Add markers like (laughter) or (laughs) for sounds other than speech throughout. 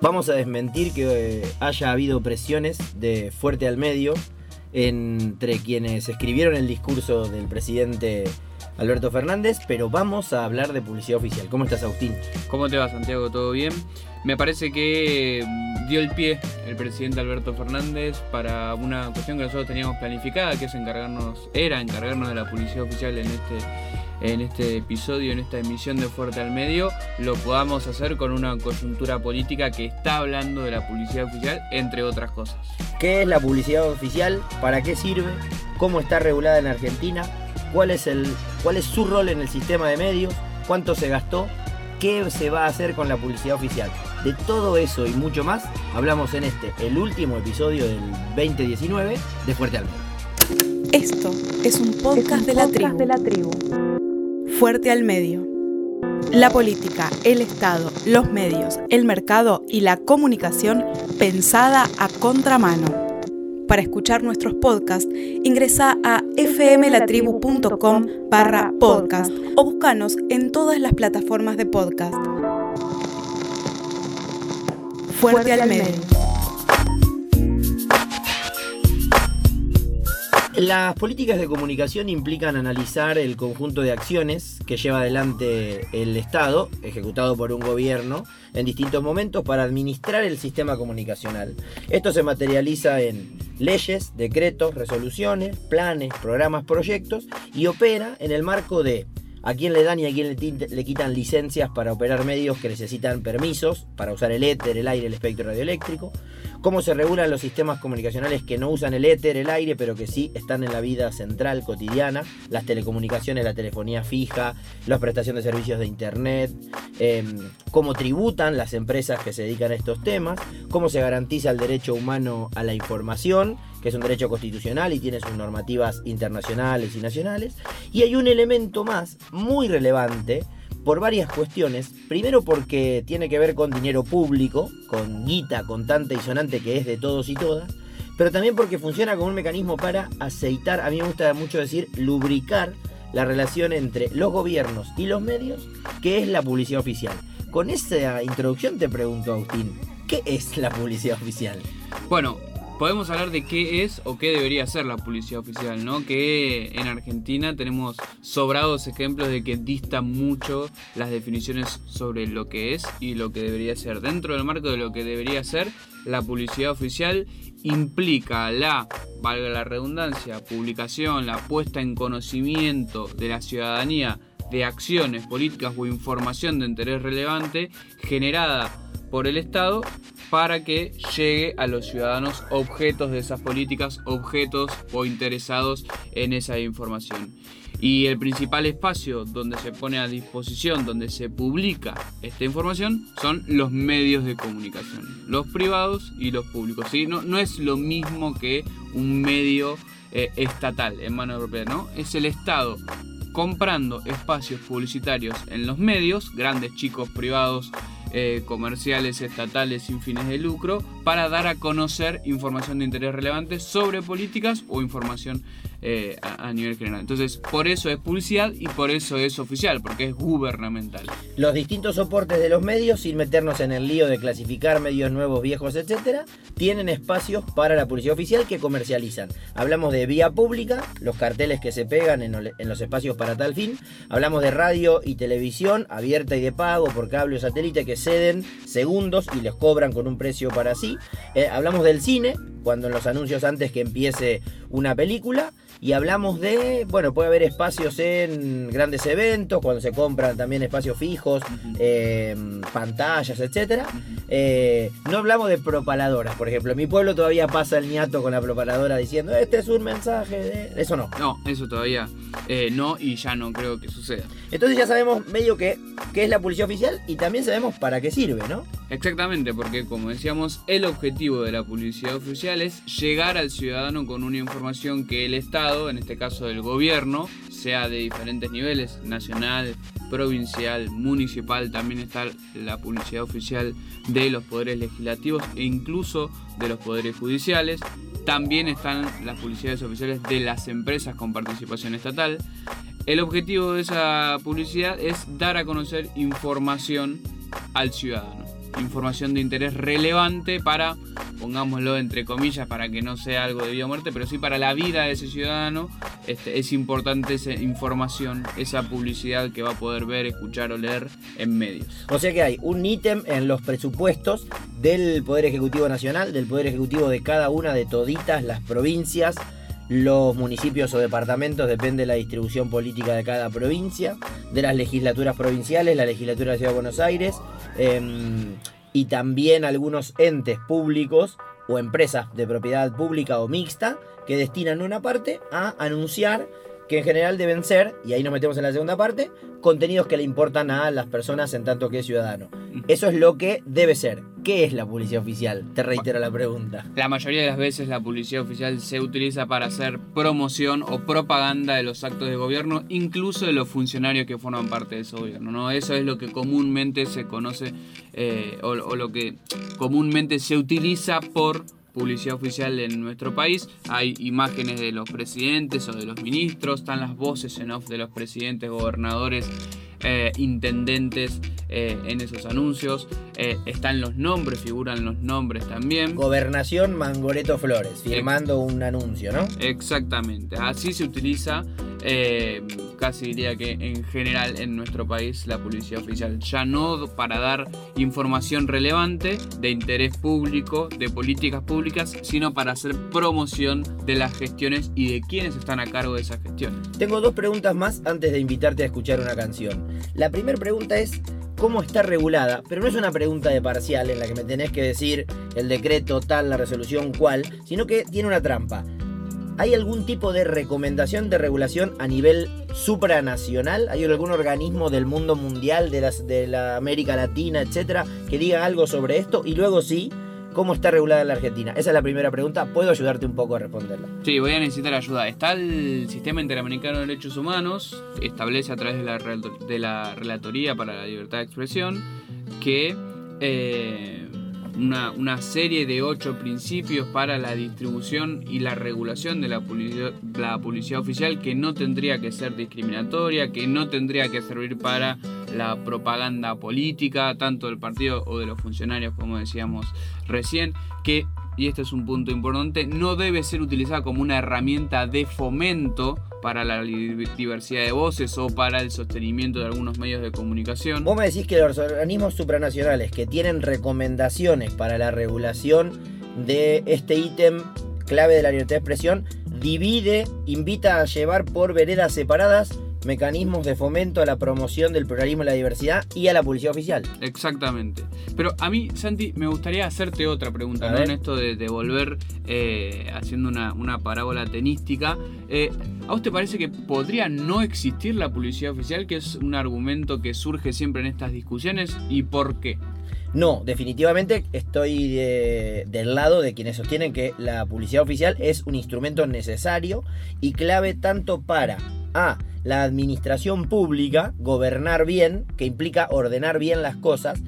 Vamos a desmentir que eh, haya habido presiones de fuerte al medio entre quienes escribieron el discurso del presidente Alberto Fernández, pero vamos a hablar de publicidad oficial. ¿Cómo estás, Agustín? ¿Cómo te va, Santiago? ¿Todo bien? Me parece que mm, dio el pie el presidente Alberto Fernández para una cuestión que nosotros teníamos planificada, que es encargarnos, era encargarnos de la publicidad oficial en este en este episodio, en esta emisión de Fuerte al Medio, lo podamos hacer con una coyuntura política que está hablando de la publicidad oficial, entre otras cosas. ¿Qué es la publicidad oficial? ¿Para qué sirve? ¿Cómo está regulada en Argentina? ¿Cuál es, el, cuál es su rol en el sistema de medios? ¿Cuánto se gastó? ¿Qué se va a hacer con la publicidad oficial? De todo eso y mucho más hablamos en este, el último episodio del 2019 de Fuerte al Medio. Esto es un podcast, de, la de la tribu. Fuerte al medio. La política, el Estado, los medios, el mercado y la comunicación pensada a contramano. Para escuchar nuestros podcasts, ingresa a fmlatribu.com barra podcast o búscanos en todas las plataformas de podcast. Fuerte, al medio. Las políticas de comunicación implican analizar el conjunto de acciones que lleva adelante el Estado, ejecutado por un gobierno, en distintos momentos para administrar el sistema comunicacional. Esto se materializa en leyes, decretos, resoluciones, planes, programas, proyectos y opera en el marco de a quién le dan y a quién le, quitan licencias para operar medios que necesitan permisos para usar el éter, el aire, el espectro radioeléctrico, cómo se regulan los sistemas comunicacionales que no usan el éter, el aire, pero que sí están en la vida central, cotidiana, las telecomunicaciones, la telefonía fija, la prestación de servicios de internet, em, cómo tributan las empresas que se dedican a estos temas, cómo se garantiza el derecho humano a la información, que es un derecho constitucional y tiene sus normativas internacionales y nacionales. Y hay un elemento más muy relevante por varias cuestiones. Primero porque tiene que ver con dinero público, con guita contante y sonante que es de todos y todas. Pero también porque funciona como un mecanismo para aceitar, a mí me gusta mucho decir, lubricar la relación entre los gobiernos y los medios, que es la publicidad oficial. Con esa introducción te pregunto, Agustín, ¿qué es la publicidad oficial? Bueno, podemos hablar de qué es o qué debería ser la publicidad oficial, ¿no? Que en Argentina tenemos sobrados ejemplos de que distan mucho las definiciones sobre lo que es y lo que debería ser. Dentro del marco de lo que debería ser, la publicidad oficial implica la, valga la redundancia, publicación, la puesta en conocimiento de la ciudadanía de acciones políticas o información de interés relevante generada por el Estado para que llegue a los ciudadanos objetos de esas políticas, objetos o interesados en esa información. Y el principal espacio donde se pone a disposición, donde se publica esta información, son los medios de comunicación, los privados y los públicos. No, no es lo mismo que un medio eh, estatal en mano propia, ¿no? Es el Estado comprando espacios publicitarios en los medios, grandes, chicos, privados, eh, comerciales estatales sin fines de lucro para dar a conocer información de interés relevante sobre políticas o información eh, a, nivel general. Entonces, por eso es publicidad y por eso es oficial, porque es gubernamental. Los distintos soportes de los medios, sin meternos en el lío de clasificar medios nuevos, viejos, etcétera, tienen espacios para la publicidad oficial que comercializan. Hablamos de vía pública, los carteles que se pegan en, los espacios para tal fin. Hablamos de radio y televisión, abierta y de pago por cable o satélite, que ceden segundos y les cobran con un precio para sí. Eh, hablamos del cine, cuando en los anuncios antes que empiece una película. Y hablamos de, bueno, puede haber espacios en grandes eventos, cuando se compran también espacios fijos, eh, pantallas, etc. Eh, no hablamos de propaladoras, por ejemplo. En mi pueblo todavía pasa el niato con la propaladora diciendo, este es un mensaje de... Eso no. No, eso todavía eh, no y ya no creo que suceda. Entonces ya sabemos medio que qué es la policía oficial y también sabemos para qué sirve, ¿no? Exactamente, porque como decíamos, el objetivo de la publicidad oficial es llegar al ciudadano con una información que el Estado, en este caso el gobierno, sea de diferentes niveles, nacional, provincial, municipal, también está la publicidad oficial de los poderes legislativos e incluso de los poderes judiciales. También están las publicidades oficiales de las empresas con participación estatal. El objetivo de esa publicidad es dar a conocer información al ciudadano información de interés relevante para, pongámoslo entre comillas, para que no sea algo de vida o muerte, pero sí para la vida de ese ciudadano, este, es importante esa información, esa publicidad que va a poder ver, escuchar o leer en medios. O sea que hay un ítem en los presupuestos del Poder Ejecutivo Nacional, del Poder Ejecutivo de cada una de toditas las provincias, los municipios o departamentos, depende de la distribución política de cada provincia, de las legislaturas provinciales, la legislatura de Ciudad de Buenos Aires, em, y también algunos entes públicos o empresas de propiedad pública o mixta que destinan una parte a anunciar que en general deben ser, y ahí nos metemos en la segunda parte, contenidos que le importan a las personas en tanto que ciudadano. Eso es lo que debe ser. ¿Qué es la publicidad oficial? Te reitero la pregunta. La mayoría de las veces la publicidad oficial se utiliza para hacer promoción o propaganda de los actos de gobierno, incluso de los funcionarios que forman parte de ese gobierno. ¿no? Eso es lo que comúnmente se conoce eh, o lo que comúnmente se utiliza por publicidad oficial en nuestro país. Hay imágenes de los presidentes o de los ministros, están las voces en off de los presidentes, gobernadores, eh, intendentes eh, en esos anuncios. Eh, están los nombres, figuran los nombres también. Gobernación Mangoreto Flores, firmando un anuncio, ¿no? Exactamente, así se utiliza eh, casi diría que en general en nuestro país la publicidad oficial. Ya no para dar información relevante de interés público, de políticas públicas, sino para hacer promoción de las gestiones y de quienes están a cargo de esas gestiones. Tengo dos preguntas más antes de invitarte a escuchar una canción. La primera pregunta es cómo está regulada, pero no es una pregunta de parcial en la que me tenés que decir el decreto tal, la resolución cual, sino que tiene una trampa. ¿Hay algún tipo de recomendación de regulación a nivel supranacional? ¿Hay algún organismo del mundo mundial, de, las, de la América Latina, etcétera, que diga algo sobre esto? Y luego sí, ¿cómo está regulada la Argentina? Esa es la primera pregunta. ¿Puedo ayudarte un poco a responderla? Sí, voy a necesitar ayuda. Está el Sistema Interamericano de Derechos Humanos, establece a través de la, de la Relatoría para la Libertad de Expresión que... Eh, una, serie de ocho principios para la distribución y la regulación de la publicidad, la oficial que no tendría que ser discriminatoria, que no tendría que servir para la propaganda política, tanto del partido o de los funcionarios, como decíamos recién, que, y este es un punto importante, no debe ser utilizada como una herramienta de fomento para la diversidad de voces o para el sostenimiento de algunos medios de comunicación. Vos me decís que los organismos supranacionales que tienen recomendaciones para la regulación de este ítem clave de la libertad de expresión divide, invita a llevar por veredas separadas mecanismos de fomento a la promoción del pluralismo y la diversidad y a la publicidad oficial. Exactamente. Pero a mí, Santi, me gustaría hacerte otra pregunta, ¿no? En esto de, volver eh, haciendo una, parábola tenística. Eh, ¿A vos te parece que podría no existir la publicidad oficial, que es un argumento que surge siempre en estas discusiones? ¿Y por qué? No, definitivamente estoy del lado de quienes sostienen que la publicidad oficial es un instrumento necesario y clave tanto para A la administración pública, gobernar bien, que implica ordenar bien las cosas,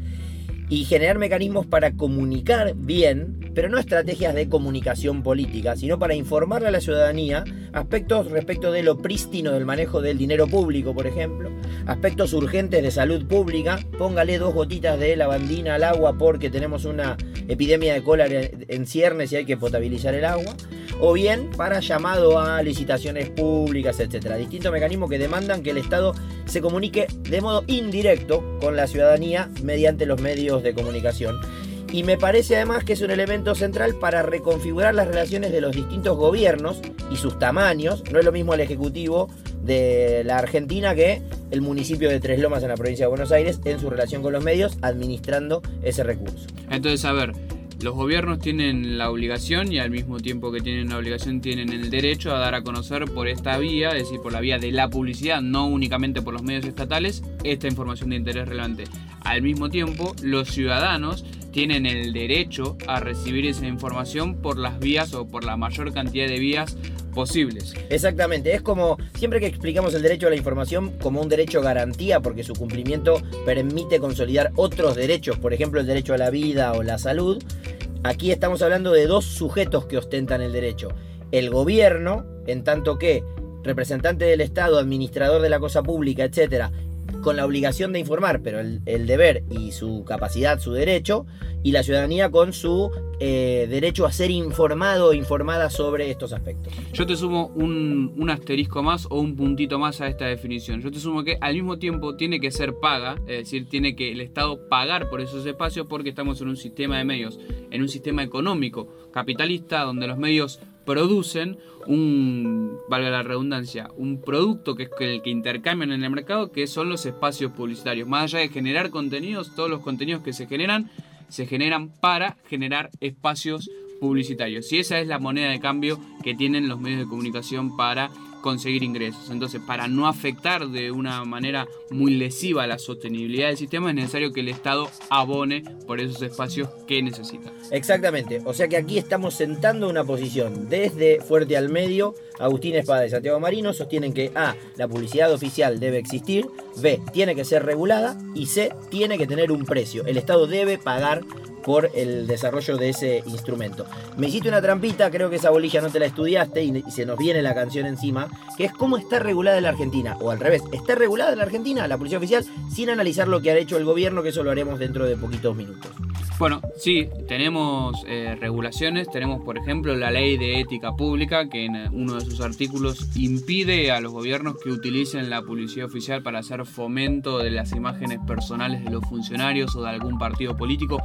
y generar mecanismos para comunicar bien, pero no estrategias de comunicación política, sino para informarle a la ciudadanía aspectos respecto de lo prístino del manejo del dinero público, por ejemplo, aspectos urgentes de salud pública, póngale dos gotitas de lavandina al agua porque tenemos una epidemia de cólera en ciernes y hay que potabilizar el agua, o bien para llamado a licitaciones públicas, etcétera. Distintos mecanismos que demandan que el Estado se comunique de modo indirecto con la ciudadanía mediante los medios de comunicación. Y me parece además que es un elemento central para reconfigurar las relaciones de los distintos gobiernos y sus tamaños. No es lo mismo el Ejecutivo de la Argentina que el municipio de Tres Lomas en la provincia de Buenos Aires en su relación con los medios administrando ese recurso. Entonces, a ver, los gobiernos tienen la obligación y al mismo tiempo que tienen la obligación tienen el derecho a dar a conocer por esta vía, es decir, por la vía de la publicidad, no únicamente por los medios estatales, esta información de interés relevante. Al mismo tiempo, los ciudadanos tienen el derecho a recibir esa información por las vías o por la mayor cantidad de vías posibles. Exactamente, es como siempre que explicamos el derecho a la información como un derecho garantía porque su cumplimiento permite consolidar otros derechos, por ejemplo el derecho a la vida o la salud, aquí estamos hablando de dos sujetos que ostentan el derecho. El gobierno, en tanto que representante del Estado, administrador de la cosa pública, etcétera, con la obligación de informar, pero el, deber y su capacidad, su derecho, y la ciudadanía con su eh, derecho a ser informado o informada sobre estos aspectos. Yo te sumo un, un, asterisco más o un puntito más a esta definición. Yo te sumo que al mismo tiempo tiene que ser paga, es decir, tiene que el Estado pagar por esos espacios porque estamos en un sistema de medios, en un sistema económico capitalista donde los medios producen un, valga la redundancia, un producto que es el que intercambian en el mercado, que son los espacios publicitarios. Más allá de generar contenidos, todos los contenidos que se generan, se generan para generar espacios publicitarios. Y esa es la moneda de cambio que tienen los medios de comunicación para conseguir ingresos. Entonces, para no afectar de una manera muy lesiva la sostenibilidad del sistema, es necesario que el Estado abone por esos espacios que necesita. Exactamente, o sea que aquí estamos sentando una posición desde Fuerte al Medio. Agustín Espada y Santiago Marino sostienen que A, la publicidad oficial debe existir, B, tiene que ser regulada y C, tiene que tener un precio. El Estado debe pagar por el desarrollo de ese instrumento. Me hiciste una trampita, creo que esa bolilla no te la estudiaste y se nos viene la canción encima, que es cómo está regulada la Argentina, o al revés, está regulada la Argentina la policía oficial sin analizar lo que ha hecho el gobierno, que eso lo haremos dentro de poquitos minutos. Bueno, sí, tenemos eh, regulaciones, tenemos por ejemplo la ley de ética pública que en uno de sus artículos impide a los gobiernos que utilicen la policía oficial para hacer fomento de las imágenes personales de los funcionarios o de algún partido político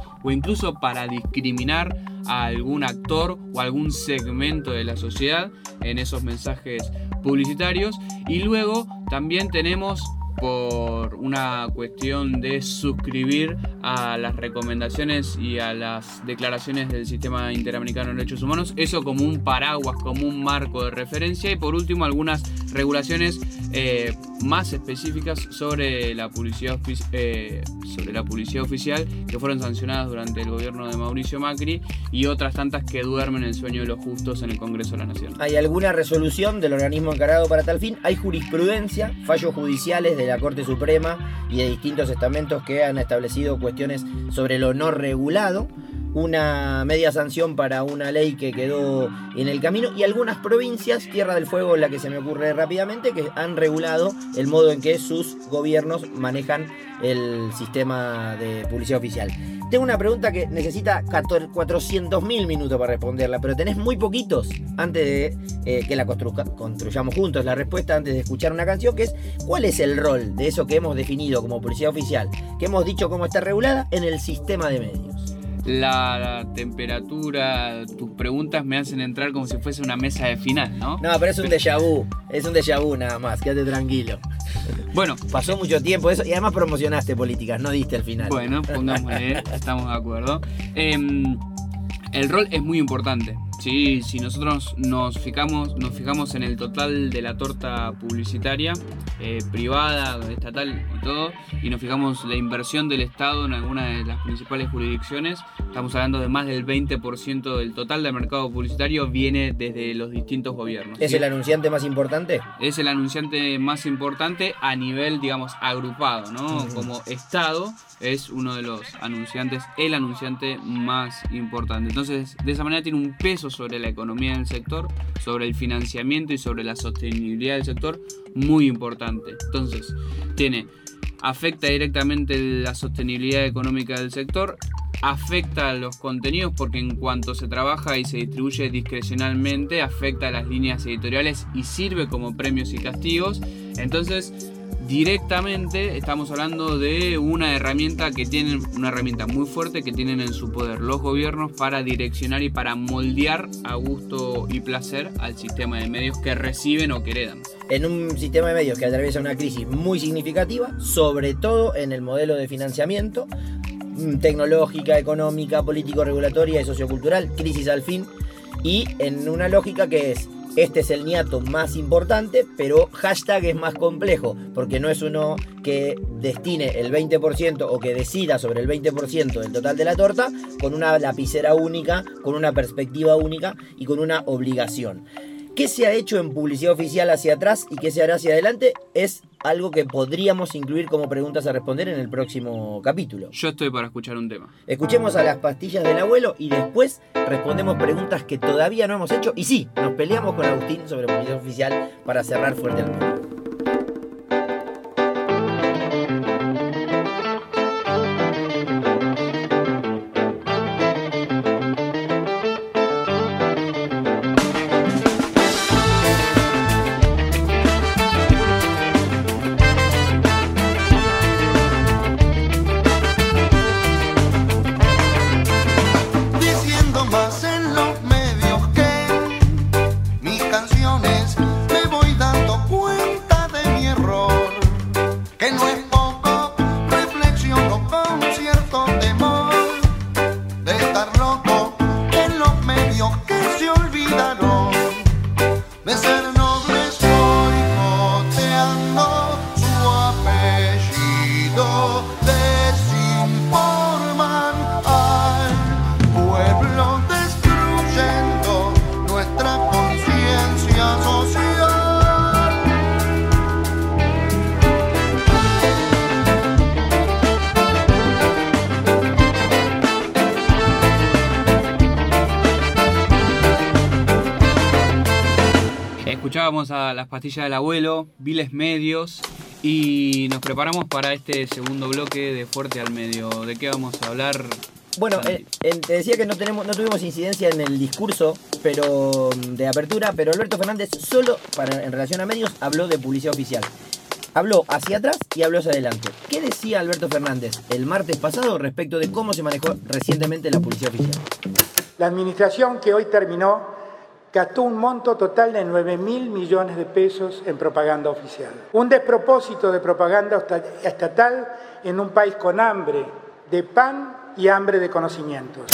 para discriminar a algún actor o algún segmento de la sociedad en esos mensajes publicitarios. Y luego también tenemos por una cuestión de suscribir a las recomendaciones y a las declaraciones del Sistema Interamericano de Derechos Humanos, eso como un paraguas, como un marco de referencia y por último algunas regulaciones eh, más específicas sobre la publicidad eh, sobre la publicidad oficial que fueron sancionadas durante el gobierno de Mauricio Macri y otras tantas que duermen el sueño de los justos en el Congreso de la Nación. ¿Hay alguna resolución del organismo encargado para tal fin? ¿Hay jurisprudencia, fallos judiciales de la Corte Suprema y de distintos estamentos que han establecido cuestiones sobre lo no regulado? Una media sanción para una ley que quedó en el camino y algunas provincias, Tierra del Fuego la que se me ocurre rápidamente, que han regulado el modo en que sus gobiernos manejan el sistema de publicidad oficial. Tengo una pregunta que necesita 400.000 minutos para responderla, pero tenés muy poquitos antes de eh, que la construyamos juntos la respuesta, antes de escuchar una canción, que es ¿cuál es el rol de eso que hemos definido como publicidad oficial, que hemos dicho cómo está regulada en el sistema de medios? La temperatura, tus preguntas me hacen entrar como si fuese una mesa de final, ¿no? No, pero es un déjà vu, es un déjà vu nada más, quédate tranquilo. Bueno, pasó mucho tiempo eso y además promocionaste políticas, no diste el final. Bueno, pongámosle, estamos de acuerdo. Em, el rol es muy importante. Sí, si nosotros nos fijamos, nos fijamos en el total de la torta publicitaria, eh, privada, estatal y todo, y nos fijamos la inversión del Estado en alguna de las principales jurisdicciones, estamos hablando de más del 20% del total del mercado publicitario viene desde los distintos gobiernos. ¿Es el anunciante más importante? Es el anunciante más importante a nivel, digamos, agrupado, ¿no? Como Estado es uno de los anunciantes, el anunciante más importante. Entonces, de esa manera tiene un peso sobre la economía del sector, sobre el financiamiento y sobre la sostenibilidad del sector muy importante. Entonces, tiene afecta directamente la sostenibilidad económica del sector, afecta a los contenidos porque en cuanto se trabaja y se distribuye discrecionalmente, afecta a las líneas editoriales y sirve como premios y castigos. Entonces, directamente estamos hablando de una herramienta que tienen, una herramienta muy fuerte que tienen en su poder los gobiernos para direccionar y para moldear a gusto y placer al sistema de medios que reciben o que heredan. En un sistema de medios que atraviesa una crisis muy significativa, sobre todo en el modelo de financiamiento, mm, tecnológica, económica, político-regulatoria y sociocultural, crisis al fin, y en una lógica que es este es el niato más importante, pero hashtag es más complejo, porque no es uno que destine el 20% o que decida sobre el 20% del total de la torta con una lapicera única, con una perspectiva única y con una obligación. ¿Qué se ha hecho en publicidad oficial hacia atrás y qué se hará hacia adelante? Es algo que podríamos incluir como preguntas a responder en el próximo capítulo. Yo estoy para escuchar un tema. Escuchemos a las pastillas del abuelo y después respondemos preguntas que todavía no hemos hecho. Y sí, nos peleamos con Agustín sobre publicidad oficial para cerrar fuerte al mundo. Escuchábamos a las pastillas del abuelo, viles medios y nos preparamos para este segundo bloque de Fuerte al Medio. ¿De qué vamos a hablar? Bueno, eh, te decía que no, tenemos, no tuvimos incidencia en el discurso pero de apertura, pero Alberto Fernández solo para, en relación a medios habló de publicidad oficial. Habló hacia atrás y habló hacia adelante. ¿Qué decía Alberto Fernández el martes pasado respecto de cómo se manejó recientemente la publicidad oficial? La administración que hoy terminó gastó un monto total de 9 mil millones de pesos en propaganda oficial. Un despropósito de propaganda estatal en un país con hambre de pan y hambre de conocimientos.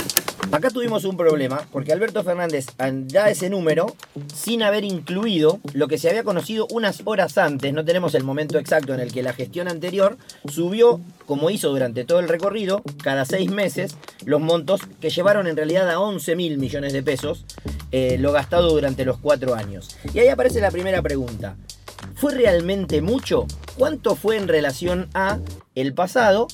Acá tuvimos un problema, porque Alberto Fernández da ese número sin haber incluido lo que se había conocido unas horas antes, no tenemos el momento exacto en el que la gestión anterior subió, como hizo durante todo el recorrido, cada seis meses, los montos que llevaron en realidad a 11 mil millones de pesos, eh, lo gastado durante los cuatro años. Y ahí aparece la primera pregunta. ¿Fue realmente mucho? ¿Cuánto fue en relación a el pasado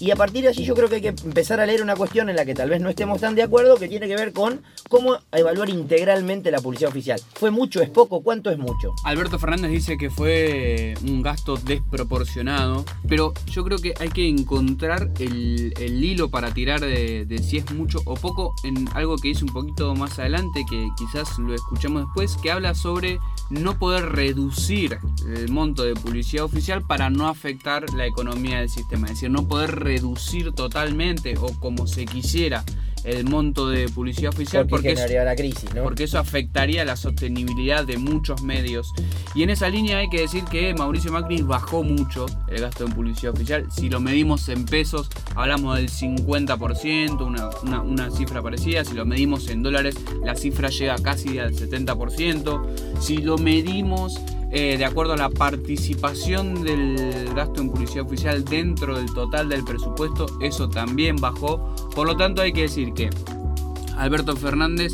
y a partir de allí yo creo que hay que empezar a leer una cuestión en la que tal vez no estemos tan de acuerdo, que tiene que ver con cómo evaluar integralmente la publicidad oficial. ¿Fue mucho, es poco? ¿Cuánto es mucho? Alberto Fernández dice que fue un gasto desproporcionado, pero yo creo que hay que encontrar el, hilo para tirar de, si es mucho o poco en algo que dice un poquito más adelante, que quizás lo escuchemos después, que habla sobre no poder reducir el monto de publicidad oficial para no afectar la economía del sistema, es decir, no poder reducir totalmente o como se quisiera el monto de publicidad oficial porque, la crisis, porque eso afectaría la sostenibilidad de muchos medios. Y en esa línea hay que decir que Mauricio Macri bajó mucho el gasto en publicidad oficial. Si lo medimos en pesos, hablamos del 50%, una, una, una cifra parecida. Si lo medimos en dólares, la cifra llega casi al 70%. Si lo medimos eh, de acuerdo a la participación del gasto en publicidad oficial dentro del total del presupuesto, eso también bajó. Por lo tanto, hay que decir que Alberto Fernández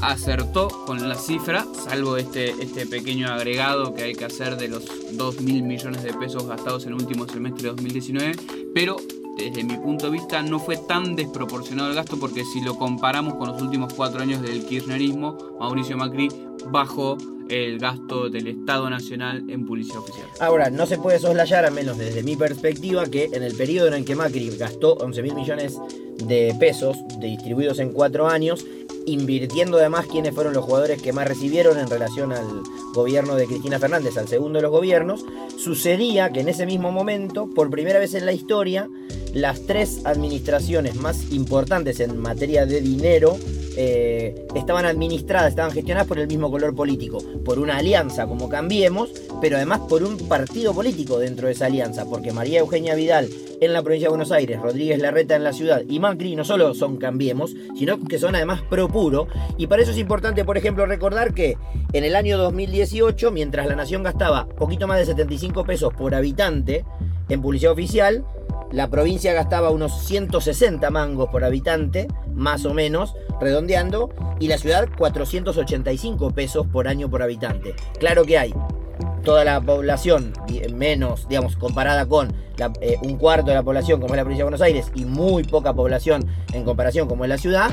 acertó con la cifra, salvo este, este pequeño agregado que hay que hacer de los 2 mil millones de pesos gastados en el último semestre de 2019, pero desde mi punto de vista no fue tan desproporcionado el gasto porque si lo comparamos con los últimos cuatro años del kirchnerismo, Mauricio Macri bajó el gasto del Estado Nacional en publicidad oficial. Ahora, no se puede soslayar, al menos desde mi perspectiva, que en el periodo en el que Macri gastó 11 mil millones de pesos distribuidos en cuatro años, invirtiendo además quiénes fueron los jugadores que más recibieron en relación al gobierno de Cristina Fernández, al segundo de los gobiernos, sucedía que en ese mismo momento, por primera vez en la historia, las tres administraciones más importantes en materia de dinero eh, estaban administradas, estaban gestionadas por el mismo color político, por una alianza como Cambiemos, pero además por un partido político dentro de esa alianza, porque María Eugenia Vidal en la provincia de Buenos Aires, Rodríguez Larreta en la ciudad y Macri no solo son Cambiemos, sino que son además pro puro, y para eso es importante, por ejemplo, recordar que en el año 2018, mientras la nación gastaba poquito más de 75 pesos por habitante en publicidad oficial, la provincia gastaba unos 160 mangos por habitante, más o menos, redondeando, y la ciudad 485 pesos por año por habitante. Claro que hay. Toda la población menos, digamos, comparada con eh, un cuarto de la población como es la provincia de Buenos Aires y muy poca población en comparación como es la ciudad,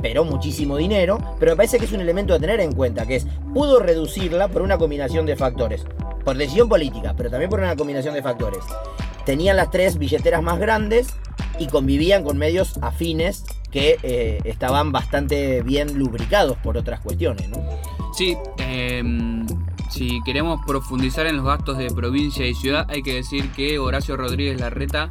pero muchísimo dinero, pero me parece que es un elemento a tener en cuenta, que es, pudo reducirla por una combinación de factores, por decisión política, pero también por una combinación de factores tenían las tres billeteras más grandes y convivían con medios afines que eh, estaban bastante bien lubricados por otras cuestiones. Sí, em, si queremos profundizar en los gastos de provincia y ciudad, hay que decir que Horacio Rodríguez Larreta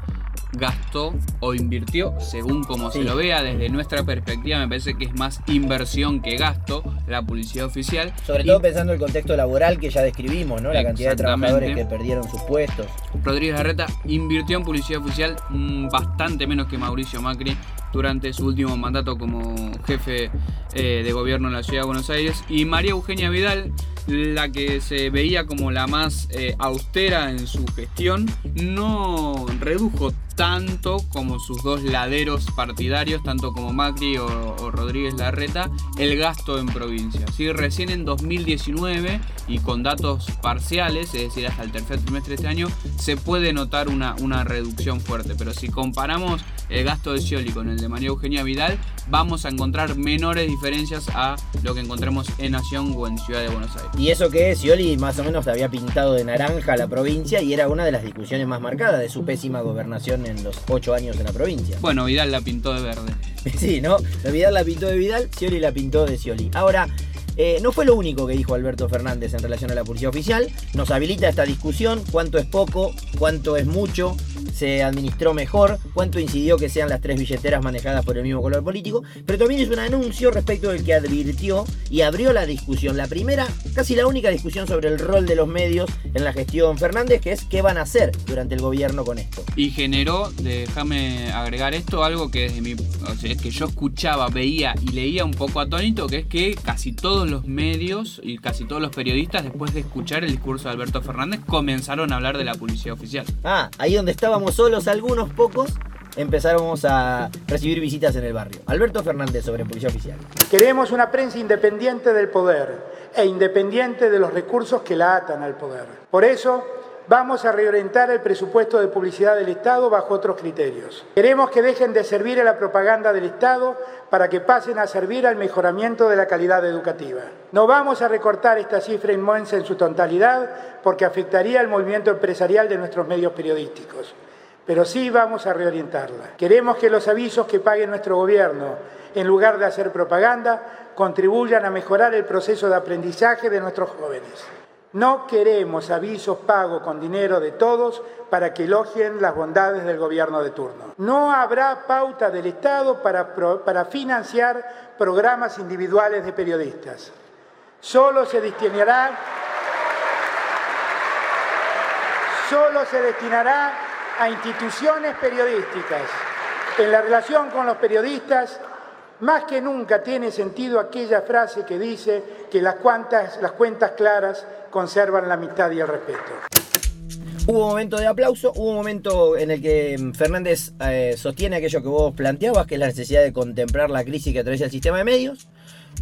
gastó o invirtió, según como se lo vea, desde nuestra perspectiva me parece que es más inversión que gasto la publicidad oficial. Sobre todo pensando en el contexto laboral que ya describimos, ¿no? La cantidad de trabajadores que perdieron sus puestos. Rodríguez Arreta invirtió en publicidad oficial mm, bastante menos que Mauricio Macri durante su último mandato como jefe eh, de gobierno en la ciudad de Buenos Aires y María Eugenia Vidal la que se veía como la más eh, austera en su gestión, no redujo tanto como sus dos laderos partidarios, tanto como Macri o, Rodríguez Larreta, el gasto en provincia. ¿sí? Recién en 2019 y con datos parciales, es decir, hasta el tercer trimestre de este año, se puede notar una, una reducción fuerte. Pero si comparamos el gasto de Scioli con el de María Eugenia Vidal, vamos a encontrar menores diferencias a lo que encontremos en Nación o en Ciudad de Buenos Aires. Y eso que Scioli más o menos había pintado de naranja la provincia y era una de las discusiones más marcadas de su pésima gobernación en los ocho años en la provincia. Bueno, Vidal la pintó de verde. (laughs) sí, ¿no? Vidal la pintó de Vidal, Scioli la pintó de Scioli. Ahora, eh, no fue lo único que dijo Alberto Fernández en relación a la publicidad oficial. Nos habilita esta discusión, cuánto es poco, cuánto es mucho, se administró mejor, cuánto incidió que sean las tres billeteras manejadas por el mismo color político, pero también es un anuncio respecto del que advirtió y abrió la discusión. La primera, casi la única discusión sobre el rol de los medios en la gestión Fernández, que es qué van a hacer durante el gobierno con esto. Y generó, déjame agregar esto, algo que desde mi, que yo escuchaba, veía y leía un poco atónito, que es que casi todos los medios y casi todos los periodistas, después de escuchar el discurso de Alberto Fernández, comenzaron a hablar de la publicidad oficial. Ah, ahí donde estábamos solos algunos pocos, empezáramos a recibir visitas en el barrio. Alberto Fernández sobre Policía Oficial. Queremos una prensa independiente del poder e independiente de los recursos que la atan al poder. Por eso vamos a reorientar el presupuesto de publicidad del Estado bajo otros criterios. Queremos que dejen de servir a la propaganda del Estado para que pasen a servir al mejoramiento de la calidad educativa. No vamos a recortar esta cifra inmensa en su totalidad porque afectaría al movimiento empresarial de nuestros medios periodísticos pero sí vamos a reorientarla. Queremos que los avisos que pague nuestro gobierno, en lugar de hacer propaganda, contribuyan a mejorar el proceso de aprendizaje de nuestros jóvenes. No queremos avisos pagos con dinero de todos para que elogien las bondades del gobierno de turno. No habrá pauta del Estado para, financiar programas individuales de periodistas. Solo se destinará, solo se destinará a instituciones periodísticas. En la relación con los periodistas, más que nunca tiene sentido aquella frase que dice que las, las cuentas claras conservan la amistad y el respeto. Hubo un momento de aplauso, hubo un momento en el que Fernández eh, sostiene aquello que vos planteabas, que es la necesidad de contemplar la crisis que atraviesa el sistema de medios.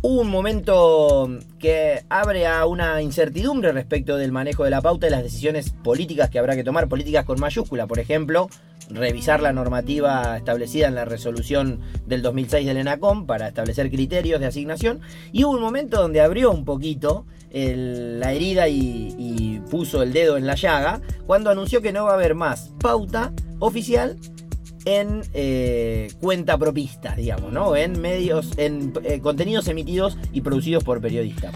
Hubo un momento que abre a una incertidumbre respecto del manejo de la pauta y las decisiones políticas que habrá que tomar, políticas con mayúscula, por ejemplo, revisar la normativa establecida en la resolución del 2006 del ENACOM para establecer criterios de asignación. Y hubo un momento donde abrió un poquito la herida y, y puso el dedo en la llaga cuando anunció que no va a haber más pauta oficial en eh, cuenta propista, digamos, ¿no? En medios, en eh, contenidos emitidos y producidos por periodistas.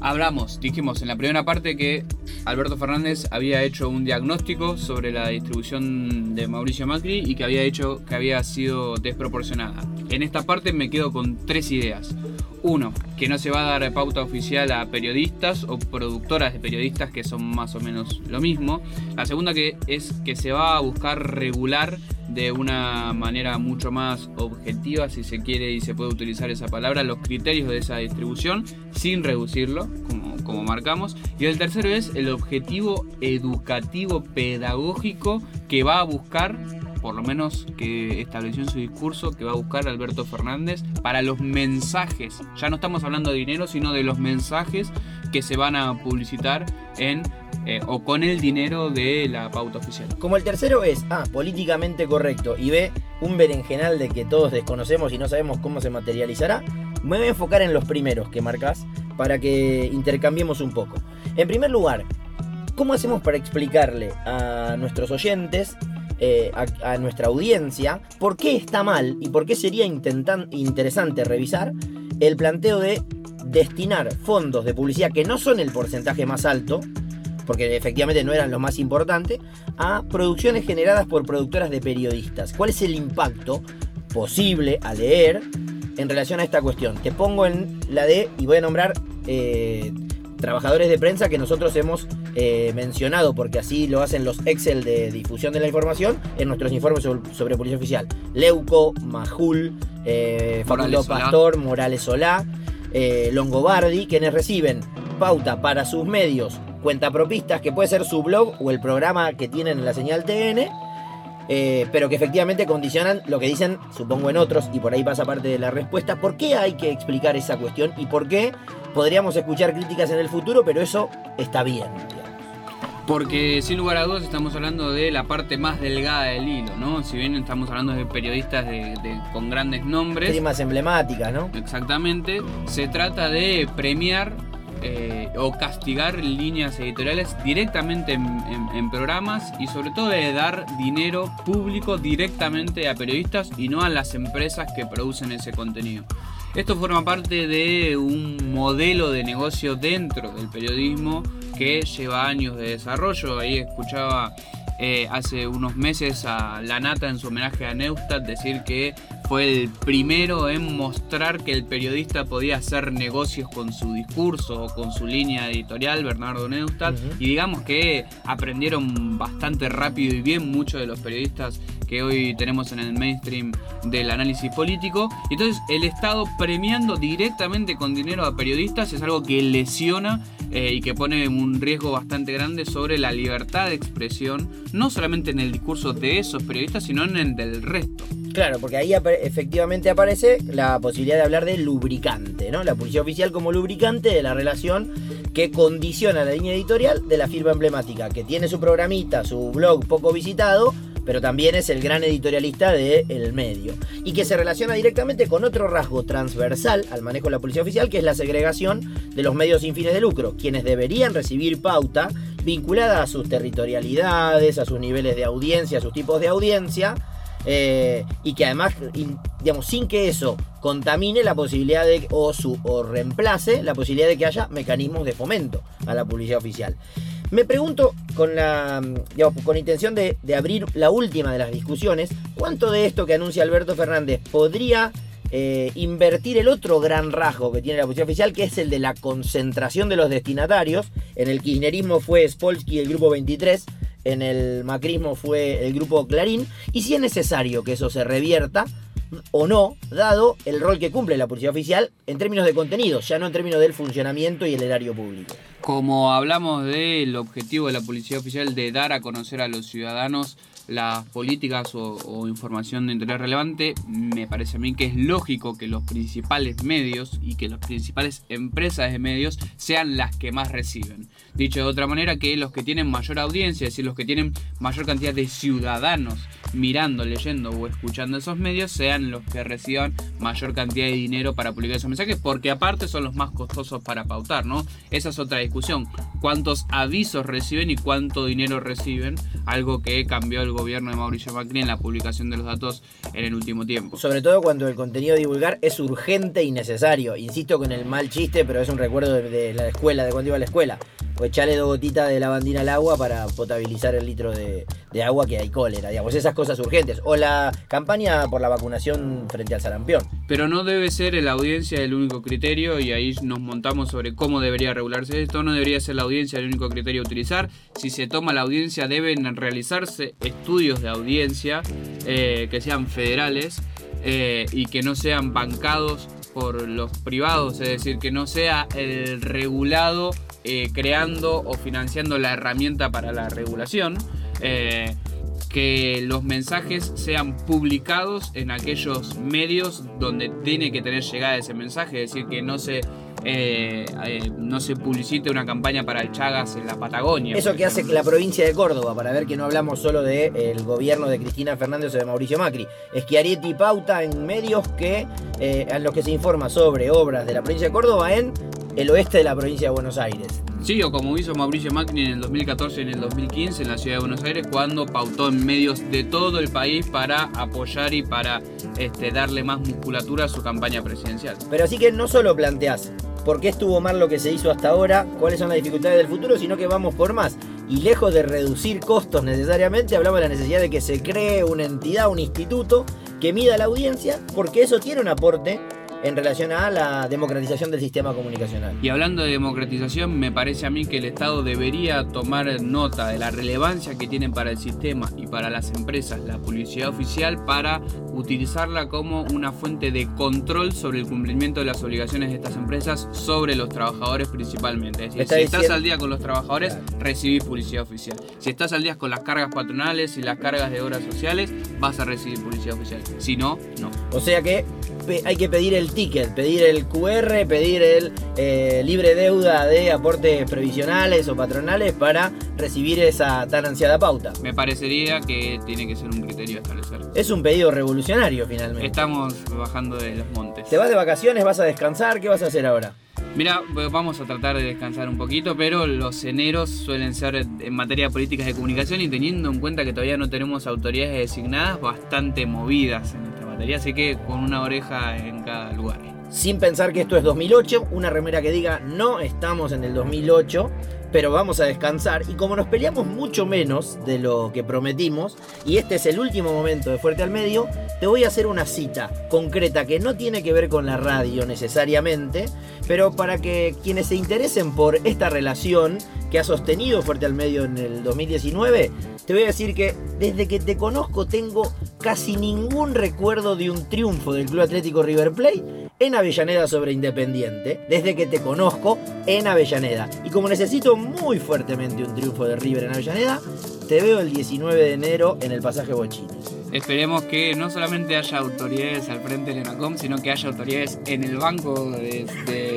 Hablamos, dijimos en la primera parte que Alberto Fernández había hecho un diagnóstico sobre la distribución de Mauricio Macri y que había hecho que había sido desproporcionada. En esta parte me quedo con tres ideas. Uno, que no se va a dar pauta oficial a periodistas o productoras de periodistas que son más o menos lo mismo. La segunda que es que se va a buscar regular de una manera mucho más objetiva, si se quiere y se puede utilizar esa palabra, los criterios de esa distribución sin reducirlo, como, como marcamos. Y el tercero es el objetivo educativo pedagógico que va a buscar por lo menos que estableció en su discurso que va a buscar Alberto Fernández para los mensajes. Ya no estamos hablando de dinero, sino de los mensajes que se van a publicitar en eh, o con el dinero de la pauta oficial. Como el tercero es A, políticamente correcto, y B, un berenjenal de que todos desconocemos y no sabemos cómo se materializará, me voy a enfocar en los primeros que marcas para que intercambiemos un poco. En primer lugar, ¿cómo hacemos para explicarle a nuestros oyentes eh, a, nuestra audiencia por qué está mal y por qué sería interesante revisar el planteo de destinar fondos de publicidad que no son el porcentaje más alto, porque efectivamente no eran lo más importante, a producciones generadas por productoras de periodistas. ¿Cuál es el impacto posible a leer en relación a esta cuestión? Te pongo en la de, y voy a nombrar eh, trabajadores de prensa que nosotros hemos eh, mencionado, porque así lo hacen los Excel de difusión de la información en nuestros informes sobre, policía oficial. Leuco, Majul, eh, Facundo Pastor, Morales Solá, eh, Longobardi, quienes reciben pauta para sus medios, cuenta propistas, que puede ser su blog o el programa que tienen en la señal TN eh, pero que efectivamente condicionan lo que dicen, supongo, en otros, y por ahí pasa parte de la respuesta. ¿Por qué hay que explicar esa cuestión y por qué podríamos escuchar críticas en el futuro, pero eso está bien? Porque sin lugar a dudas estamos hablando de la parte más delgada del hilo, ¿no? Si bien estamos hablando de periodistas con grandes nombres. Primas emblemáticas, ¿no? Exactamente. Se trata de premiar eh, o castigar líneas editoriales directamente en, programas y sobre todo de dar dinero público directamente a periodistas y no a las empresas que producen ese contenido. Esto forma parte de un modelo de negocio dentro del periodismo que lleva años de desarrollo. Ahí escuchaba eh, hace unos meses a La Nata en su homenaje a Neustadt decir que fue el primero en mostrar que el periodista podía hacer negocios con su discurso o con su línea editorial, Bernardo Neustadt, y digamos que aprendieron bastante rápido y bien muchos de los periodistas que hoy tenemos en el mainstream del análisis político. Entonces el Estado premiando directamente con dinero a periodistas es algo que lesiona eh, y que pone un riesgo bastante grande sobre la libertad de expresión, no solamente en el discurso de esos periodistas, sino en el del resto. Claro, porque ahí efectivamente aparece la posibilidad de hablar de lubricante, ¿no? La policía oficial como lubricante de la relación que condiciona la línea editorial de la firma emblemática, que tiene su programita, su blog poco visitado, pero también es el gran editorialista del medio. Y que se relaciona directamente con otro rasgo transversal al manejo de la policía oficial, que es la segregación de los medios sin fines de lucro, quienes deberían recibir pauta vinculada a sus territorialidades, a sus niveles de audiencia, a sus tipos de audiencia. Eh, y que además, digamos, sin que eso contamine la posibilidad de, o, su, o reemplace la posibilidad de que haya mecanismos de fomento a la publicidad oficial. Me pregunto, con la con intención de, abrir la última de las discusiones, ¿cuánto de esto que anuncia Alberto Fernández podría eh, invertir el otro gran rasgo que tiene la posición oficial, que es el de la concentración de los destinatarios? En el kirchnerismo fue Spolsky el grupo 23, en el macrismo fue el grupo Clarín, y si es necesario que eso se revierta, o no, dado el rol que cumple la policía oficial en términos de contenido, ya no en términos del funcionamiento y el erario público. Como hablamos del objetivo de la policía oficial de dar a conocer a los ciudadanos las políticas o, información de interés relevante, me parece a mí que es lógico que los principales medios y que las principales empresas de medios sean las que más reciben. Dicho de otra manera, que los que tienen mayor audiencia, es decir, los que tienen mayor cantidad de ciudadanos mirando, leyendo o escuchando esos medios sean los que reciban mayor cantidad de dinero para publicar esos mensajes, porque aparte son los más costosos para pautar, ¿no? Esa es otra discusión. ¿Cuántos avisos reciben y cuánto dinero reciben? Algo que cambió el gobierno de Mauricio Macri en la publicación de los datos en el último tiempo. Sobre todo cuando el contenido divulgar es urgente y necesario. Insisto con el mal chiste, pero es un recuerdo de, de la escuela, de cuando iba a la escuela o echarle dos gotitas de lavandina al agua para potabilizar el litro de, agua que hay cólera, digamos, esas cosas urgentes. O la campaña por la vacunación frente al sarampión. Pero no debe ser la audiencia el único criterio y ahí nos montamos sobre cómo debería regularse esto. No debería ser la audiencia el único criterio a utilizar. Si se toma la audiencia deben realizarse estudios de audiencia eh, que sean federales eh, y que no sean bancados por los privados, es decir, que no sea el regulado eh, creando o financiando la herramienta para la regulación. Eh, que los mensajes sean publicados en aquellos medios donde tiene que tener llegada ese mensaje, es decir, que no se eh, no se publicite una campaña para el Chagas en la Patagonia. Eso que hace la provincia de Córdoba, para ver que no hablamos solo del gobierno de Cristina Fernández o de Mauricio Macri. Es que Arieti pauta en medios que, en los que se informa sobre obras de la provincia de Córdoba en el oeste de la provincia de Buenos Aires. Sí, o como hizo Mauricio Macri en el 2014 y en el 2015 en la ciudad de Buenos Aires, cuando pautó en medios de todo el país para apoyar y para este, darle más musculatura a su campaña presidencial. Pero así que no solo planteás por qué estuvo mal lo que se hizo hasta ahora, cuáles son las dificultades del futuro, sino que vamos por más. Y lejos de reducir costos necesariamente, hablamos de la necesidad de que se cree una entidad, un instituto que mida la audiencia, porque eso tiene un aporte en relación a la democratización del sistema comunicacional. Y hablando de democratización, me parece a mí que el Estado debería tomar nota de la relevancia que tienen para el sistema y para las empresas la publicidad oficial para utilizarla como una fuente de control sobre el cumplimiento de las obligaciones de estas empresas sobre los trabajadores principalmente. Es decir, si estás al día con los trabajadores, recibís publicidad oficial. Si estás al día con las cargas patronales y las cargas de obras sociales, vas a recibir publicidad oficial. Si no, no. O sea que hay que pedir el ticket, pedir el QR, pedir el eh, libre deuda de aportes previsionales o patronales para recibir esa tan ansiada pauta. Me parecería que tiene que ser un criterio a establecer. Es un pedido revolucionario finalmente. Estamos bajando de los montes. ¿Te vas de vacaciones? ¿Vas a descansar? ¿Qué vas a hacer ahora? Mira, vamos a tratar de descansar un poquito, pero los eneros suelen ser en materia de políticas de comunicación y teniendo en cuenta que todavía no tenemos autoridades designadas bastante movidas en esta materia, así que con una oreja en cada lugar. Sin pensar que esto es 2008, una remera que diga no estamos en el 2008, pero vamos a descansar. Y como nos peleamos mucho menos de lo que prometimos, y este es el último momento de Fuerte al Medio, te voy a hacer una cita concreta que no tiene que ver con la radio necesariamente, pero para que quienes se interesen por esta relación que ha sostenido Fuerte al Medio en el 2019, te voy a decir que desde que te conozco tengo casi ningún recuerdo de un triunfo del Club Atlético River Plate en Avellaneda sobre Independiente, desde que te conozco en Avellaneda. Y como necesito muy fuertemente un triunfo de River en Avellaneda, te veo el 19 de enero en el pasaje Bochini. Esperemos que no solamente haya autoridades al frente del ENACOM, sino que haya autoridades en el banco de,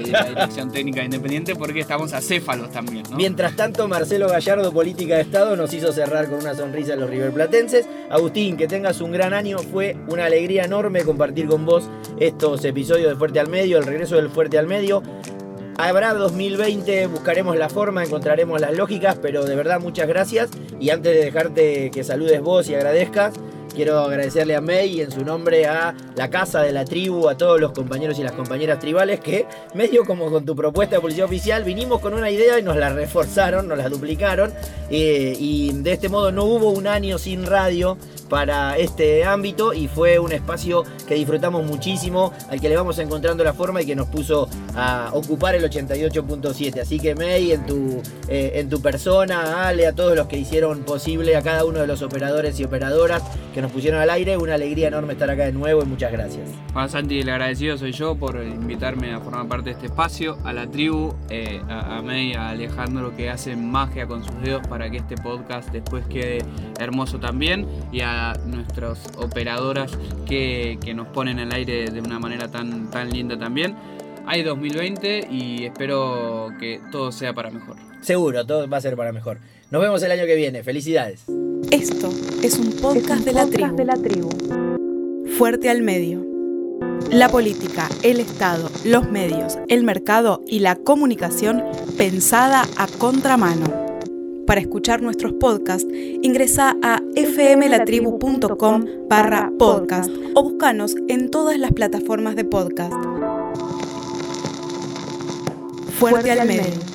la Dirección Técnica Independiente, porque estamos acéfalos también. Mientras tanto, Marcelo Gallardo, Política de Estado, nos hizo cerrar con una sonrisa a los riverplatenses. Agustín, que tengas un gran año. Fue una alegría enorme compartir con vos estos episodios de Fuerte al Medio, el regreso del Fuerte al Medio. Habrá 2020, buscaremos la forma, encontraremos las lógicas, pero de verdad muchas gracias. Y antes de dejarte que saludes vos y agradezcas, Quiero agradecerle a May y en su nombre a la casa de la tribu, a todos los compañeros y las compañeras tribales que, medio como con tu propuesta de policía oficial, vinimos con una idea y nos la reforzaron, nos la duplicaron. Eh, y de este modo no hubo un año sin radio para este ámbito y fue un espacio que disfrutamos muchísimo, al que le vamos encontrando la forma y que nos puso a ocupar el 88.7. Así que May, en tu, eh, en tu persona, Ale, a todos los que hicieron posible, a cada uno de los operadores y operadoras que nos pusieron al aire, una alegría enorme estar acá de nuevo y muchas gracias. Juan Santi, el agradecido soy yo por invitarme a formar parte de este espacio, a la tribu, eh, a, a May, a Alejandro que hacen magia con sus dedos para que este podcast después quede hermoso también y a nuestras operadoras que, nos ponen al aire de una manera tan, tan linda también. Hay 2020 y espero que todo sea para mejor. Seguro, todo va a ser para mejor. Nos vemos el año que viene. Felicidades. Esto es un podcast, de, la de la tribu. Fuerte al medio. La política, el Estado, los medios, el mercado y la comunicación pensada a contramano. Para escuchar nuestros podcasts, ingresa a fmlatribu.com barra podcast o búscanos en todas las plataformas de podcast. Fuerte, al medio.